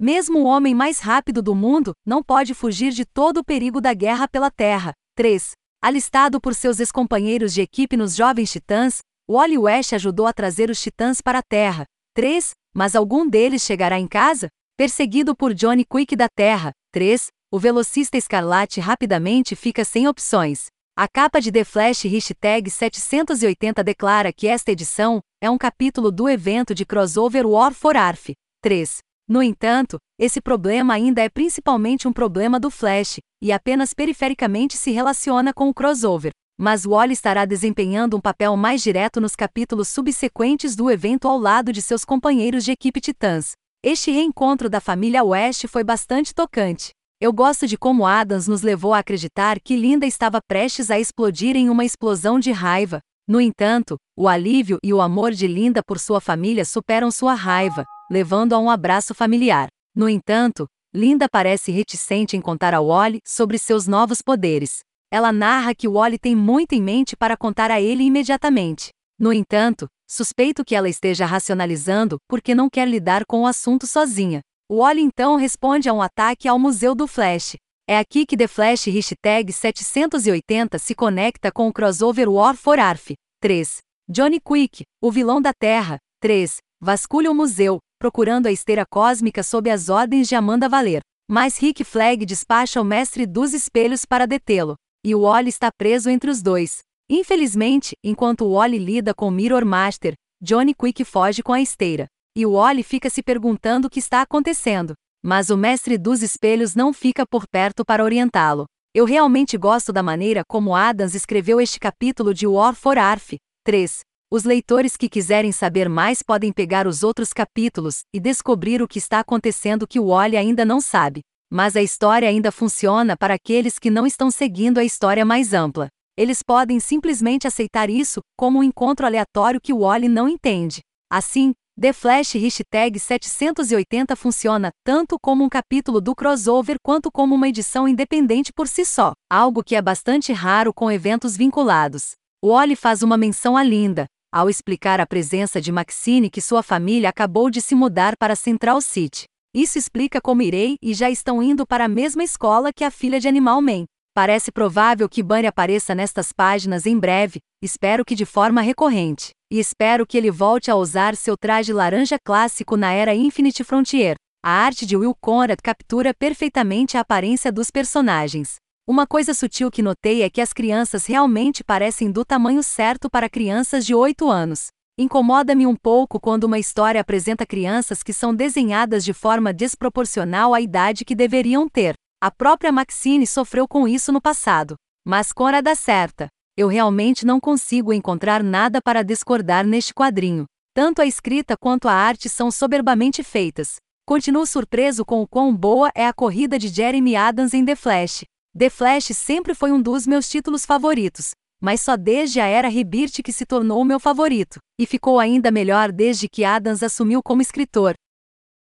Mesmo o homem mais rápido do mundo não pode fugir de todo o perigo da guerra pela Terra. 3. Alistado por seus ex-companheiros de equipe nos Jovens Titãs, Wally West ajudou a trazer os Titãs para a Terra. 3. Mas algum deles chegará em casa? Perseguido por Johnny Quick da Terra. 3. O velocista escarlate rapidamente fica sem opções. A capa de The Flash hashtag 780 declara que esta edição é um capítulo do evento de crossover War for Arf. 3. No entanto, esse problema ainda é principalmente um problema do Flash, e apenas perifericamente se relaciona com o crossover. Mas Wally estará desempenhando um papel mais direto nos capítulos subsequentes do evento ao lado de seus companheiros de equipe Titãs. Este reencontro da família West foi bastante tocante. Eu gosto de como Adams nos levou a acreditar que Linda estava prestes a explodir em uma explosão de raiva. No entanto, o alívio e o amor de Linda por sua família superam sua raiva, levando a um abraço familiar. No entanto, Linda parece reticente em contar a Wally sobre seus novos poderes. Ela narra que Wally tem muito em mente para contar a ele imediatamente. No entanto, suspeito que ela esteja racionalizando porque não quer lidar com o assunto sozinha. Wally então responde a um ataque ao Museu do Flash. É aqui que The Flash hashtag 780 se conecta com o crossover War for Arf. 3. Johnny Quick, o vilão da Terra. 3. Vasculha o museu, procurando a esteira cósmica sob as ordens de Amanda Valer. Mas Rick Flag despacha o mestre dos espelhos para detê-lo. E o Wally está preso entre os dois. Infelizmente, enquanto o Wally lida com Mirror Master, Johnny Quick foge com a esteira. E o Wally fica se perguntando o que está acontecendo. Mas o mestre dos espelhos não fica por perto para orientá-lo. Eu realmente gosto da maneira como Adams escreveu este capítulo de War for Arf. 3. Os leitores que quiserem saber mais podem pegar os outros capítulos e descobrir o que está acontecendo que o Wally ainda não sabe. Mas a história ainda funciona para aqueles que não estão seguindo a história mais ampla. Eles podem simplesmente aceitar isso como um encontro aleatório que o Wally não entende. Assim, The Flash hashtag 780 funciona tanto como um capítulo do crossover quanto como uma edição independente por si só, algo que é bastante raro com eventos vinculados. Wally faz uma menção a Linda, ao explicar a presença de Maxine que sua família acabou de se mudar para Central City. Isso explica como irei e já estão indo para a mesma escola que a filha de Animal Man. Parece provável que Bunny apareça nestas páginas em breve, espero que de forma recorrente. E espero que ele volte a usar seu traje laranja clássico na era Infinite Frontier. A arte de Will Conrad captura perfeitamente a aparência dos personagens. Uma coisa sutil que notei é que as crianças realmente parecem do tamanho certo para crianças de 8 anos. Incomoda-me um pouco quando uma história apresenta crianças que são desenhadas de forma desproporcional à idade que deveriam ter. A própria Maxine sofreu com isso no passado. Mas Cora dá certa. Eu realmente não consigo encontrar nada para discordar neste quadrinho. Tanto a escrita quanto a arte são soberbamente feitas. Continuo surpreso com o quão boa é a corrida de Jeremy Adams em The Flash. The Flash sempre foi um dos meus títulos favoritos, mas só desde a era Rebirth que se tornou meu favorito, e ficou ainda melhor desde que Adams assumiu como escritor.